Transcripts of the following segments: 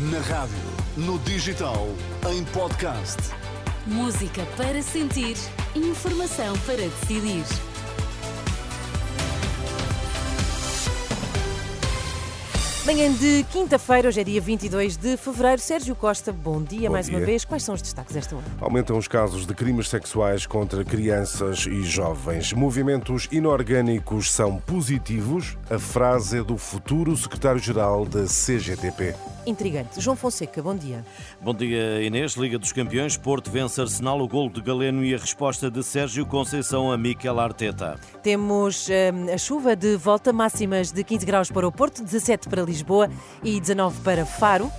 Na rádio, no digital, em podcast. Música para sentir, informação para decidir. Manhã de quinta-feira, hoje é dia 22 de fevereiro. Sérgio Costa, bom dia Bom mais uma dia. vez. Quais são os destaques desta hora? Aumentam os casos de crimes sexuais contra crianças e jovens. Movimentos inorgânicos são positivos. A frase é do futuro secretário-geral da CGTP. Intrigante. João Fonseca, bom dia. Bom dia, Inês. Liga dos Campeões. Porto vence Arsenal, o gol de Galeno e a resposta de Sérgio Conceição a Miquel Arteta. Temos hum, a chuva de volta, máximas de 15 graus para o Porto, 17 para Lisboa e 19 para Faro.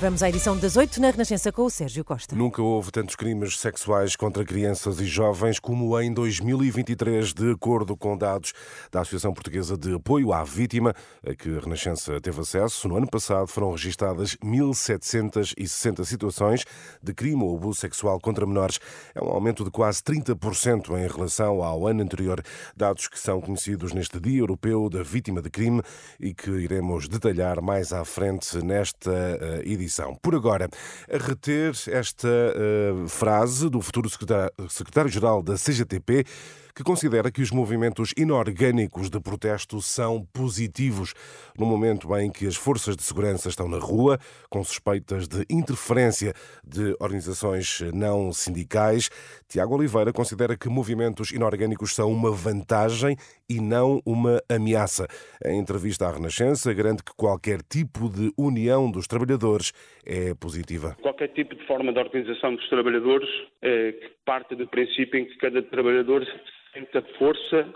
Vamos à edição das 8 na Renascença com o Sérgio Costa. Nunca houve tantos crimes sexuais contra crianças e jovens como em 2023, de acordo com dados da Associação Portuguesa de Apoio à Vítima, a que a Renascença teve acesso. No ano passado foram registadas 1.760 situações de crime ou abuso sexual contra menores. É um aumento de quase 30% em relação ao ano anterior. Dados que são conhecidos neste Dia Europeu da Vítima de Crime e que iremos detalhar mais à frente nesta eh, Por agora, a reter esta eh, frase do futuro secretário- secretário-geral da CGTP, que considera que os movimentos inorgânicos de protesto são positivos, no momento em que as forças de segurança estão na rua, com suspeitas de interferência de organizações não sindicais. Tiago Oliveira considera que movimentos inorgânicos são uma vantagem e não uma ameaça. Em entrevista à Renascença, garante que qualquer tipo de união dos trabalhadores é positiva. Qualquer tipo de forma de organização dos trabalhadores que parte do princípio em que cada trabalhador sente a força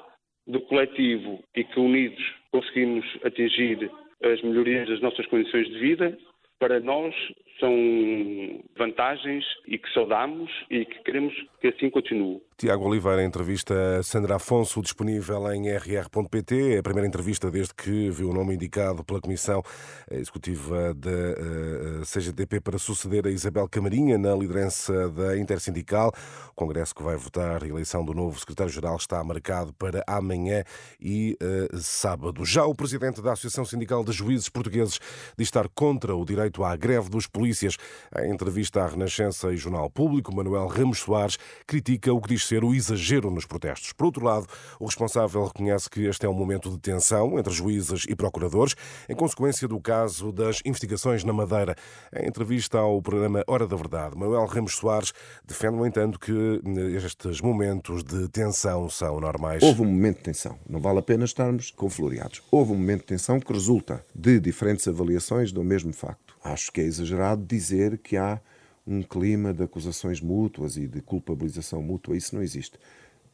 do coletivo e que unidos conseguimos atingir as melhorias das nossas condições de vida, para nós são vantagens e que saudamos e que queremos que assim continue. Tiago Oliveira, entrevista Sandra Afonso, disponível em rr.pt. É a primeira entrevista desde que viu o nome indicado pela Comissão Executiva da eh, CGTP para suceder a Isabel Camarinha na liderança da Intersindical. O Congresso que vai votar a eleição do novo secretário-geral está marcado para amanhã e eh, sábado. Já o presidente da Associação Sindical de Juízes Portugueses diz estar contra o direito à greve dos polícias. Em entrevista à Renascença e Jornal Público, Manuel Ramos Soares critica o que diz ser o exagero nos protestos. Por outro lado, o responsável reconhece que este é um momento de tensão entre juízes e procuradores, em consequência do caso das investigações na Madeira. Em entrevista ao programa Hora da Verdade, Manuel Ramos Soares defende, no entanto, que estes momentos de tensão são normais. Houve um momento de tensão, não vale a pena estarmos confloriados. Houve um momento de tensão que resulta de diferentes avaliações do mesmo facto. Acho que é exagerado dizer que há um clima de acusações mútuas e de culpabilização mútua, isso não existe.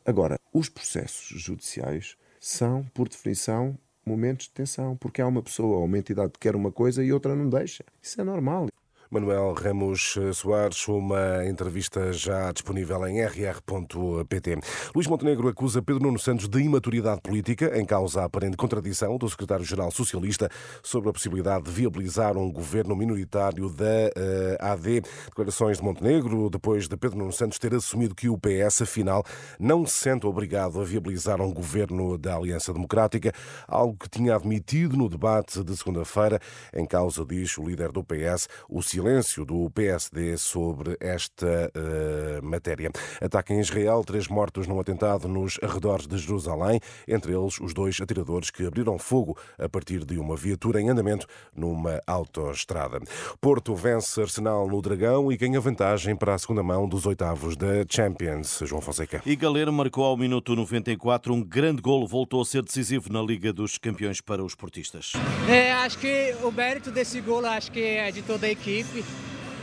Agora, os processos judiciais são, por definição, momentos de tensão, porque há uma pessoa ou uma entidade que quer uma coisa e outra não deixa. Isso é normal. Manuel Ramos Soares, uma entrevista já disponível em rr.pt. Luís Montenegro acusa Pedro Nuno Santos de imaturidade política, em causa a aparente contradição do secretário-geral socialista sobre a possibilidade de viabilizar um governo minoritário da eh, AD. Declarações de Montenegro, depois de Pedro Nuno Santos ter assumido que o PS, afinal, não se sente obrigado a viabilizar um governo da Aliança Democrática, algo que tinha admitido no debate de segunda-feira. Em causa, diz o líder do PS, o silêncio do PSD sobre esta eh, matéria. Ataque em Israel, três mortos num atentado nos arredores de Jerusalém, entre eles os dois atiradores que abriram fogo a partir de uma viatura em andamento numa autoestrada. Porto vence Arsenal no Dragão e ganha vantagem para a segunda mão dos oitavos da Champions. João Fonseca. E Galeno marcou ao minuto 94 um grande golo, voltou a ser decisivo na Liga dos Campeões para os portistas. É, acho que o mérito desse gol acho que é de toda a equipe.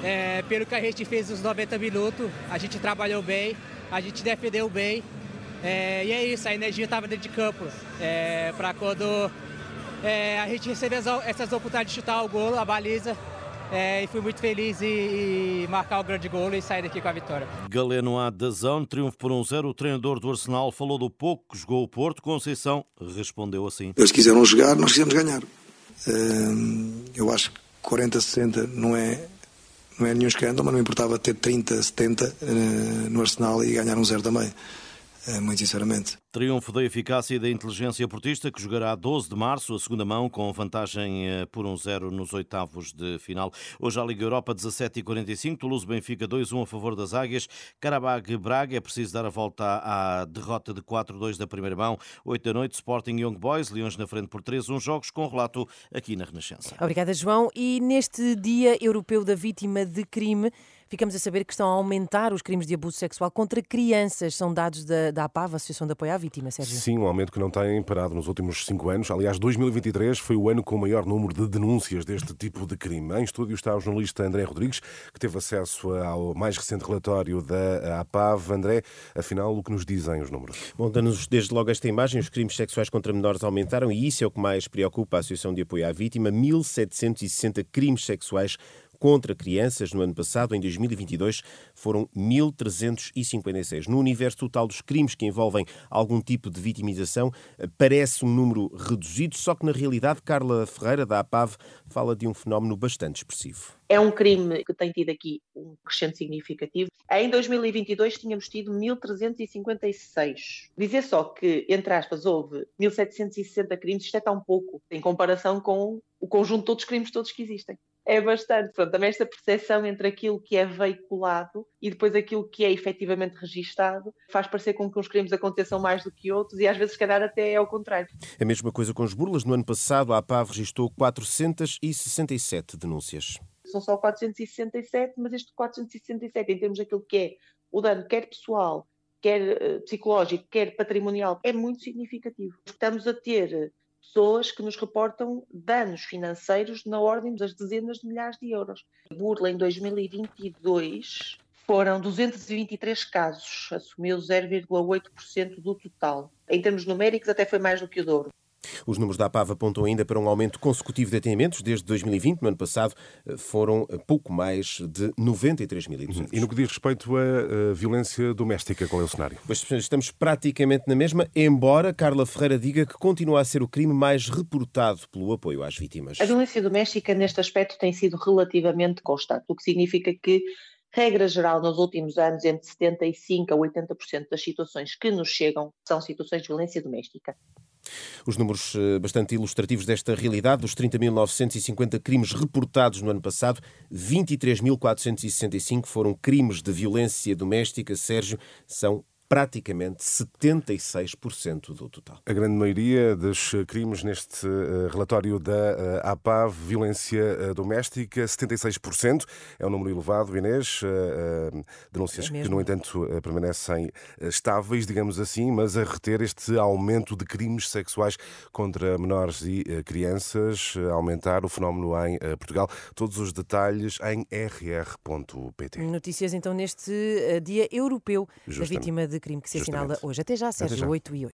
É, pelo que a gente fez nos 90 minutos, a gente trabalhou bem, a gente defendeu bem. É, e é isso, a energia estava dentro de campo. É, para quando é, a gente receber as- essas oportunidades de chutar o gol, a baliza. É, e fui muito feliz em, em marcar o grande gol e sair daqui com a vitória. Galeno à Dazão, triunfo por 1-0. O treinador do Arsenal falou do pouco que jogou o Porto. Conceição respondeu assim. Eles quiseram jogar, nós quisemos ganhar. Hum, Eu acho que 40, 60 não é, não é nenhum escândalo, mas não importava ter 30, 70 eh, no Arsenal e ganhar um zero também. Muito sinceramente. Triunfo da eficácia e da inteligência portista, que jogará 12 de março, a segunda mão, com vantagem eh, por 1-0 nos oitavos de final. Hoje a Liga Europa 17 e 45, Toulouse-Benfica 2-1 a favor das Águias, Carabag-Braga, é preciso dar a volta à derrota de 4-2 da primeira mão. 8 da noite, Sporting Young Boys, Leões na frente por 3-1, jogos com relato aqui na Renascença. Obrigada, João. E neste Dia Europeu da Vítima de Crime, ficamos a saber que estão a aumentar os crimes de abuso sexual contra crianças. São dados da, da APAV, Associação de Apoio à Vítima, Sérgio. Sim, um aumento que não tem parado nos últimos cinco anos. Aliás, 2023 foi o ano com o maior número de denúncias deste tipo de crime. Em estúdio está o jornalista André Rodrigues, que teve acesso ao mais recente relatório da APAV. André, afinal, o que nos dizem os números? Bom, dando-nos desde logo esta imagem, os crimes sexuais contra menores aumentaram e isso é o que mais preocupa a Associação de Apoio à Vítima. 1.760 crimes sexuais contra crianças no ano passado, em 2022, foram 1.356. No universo total dos crimes que envolvem algum tipo de vitimização, parece um número reduzido, só que na realidade Carla Ferreira, da APAV, fala de um fenómeno bastante expressivo. É um crime que tem tido aqui um crescente significativo. Em 2022 tínhamos tido 1.356. Dizer só que, entre aspas, houve 1.760 crimes, isto é tão pouco em comparação com o conjunto de todos os crimes todos que existem. É bastante. Portanto, também esta percepção entre aquilo que é veiculado e depois aquilo que é efetivamente registado faz parecer com que uns crimes aconteçam mais do que outros e às vezes, se calhar, até é ao contrário. A mesma coisa com as burlas. No ano passado, a APAV registrou 467 denúncias. São só 467, mas este 467, em termos daquilo que é o dano, quer pessoal, quer psicológico, quer patrimonial, é muito significativo. Estamos a ter pessoas que nos reportam danos financeiros na ordem das dezenas de milhares de euros. Burla em 2022 foram 223 casos, assumiu 0,8% do total. Em termos numéricos, até foi mais do que o dobro. Os números da APAV apontam ainda para um aumento consecutivo de atendimentos. Desde 2020, no ano passado, foram pouco mais de 93 mil. E no que diz respeito à violência doméstica, qual é o cenário? Pois estamos praticamente na mesma, embora Carla Ferreira diga que continua a ser o crime mais reportado pelo apoio às vítimas. A violência doméstica, neste aspecto, tem sido relativamente constante, o que significa que regra geral, nos últimos anos, entre 75% a 80% das situações que nos chegam são situações de violência doméstica. Os números bastante ilustrativos desta realidade, dos 30.950 crimes reportados no ano passado, 23.465 foram crimes de violência doméstica. Sérgio, são praticamente 76% do total. A grande maioria dos crimes neste relatório da APAV, violência doméstica, 76%, é um número elevado, Inês. Denúncias é que, no entanto, permanecem estáveis, digamos assim, mas a reter este aumento de crimes sexuais contra menores e crianças, a aumentar o fenómeno em Portugal. Todos os detalhes em rr.pt. Notícias então neste Dia Europeu Justamente. da Vítima de crime que se assinala hoje. Até já, Sérgio, Até já. 8 e 8.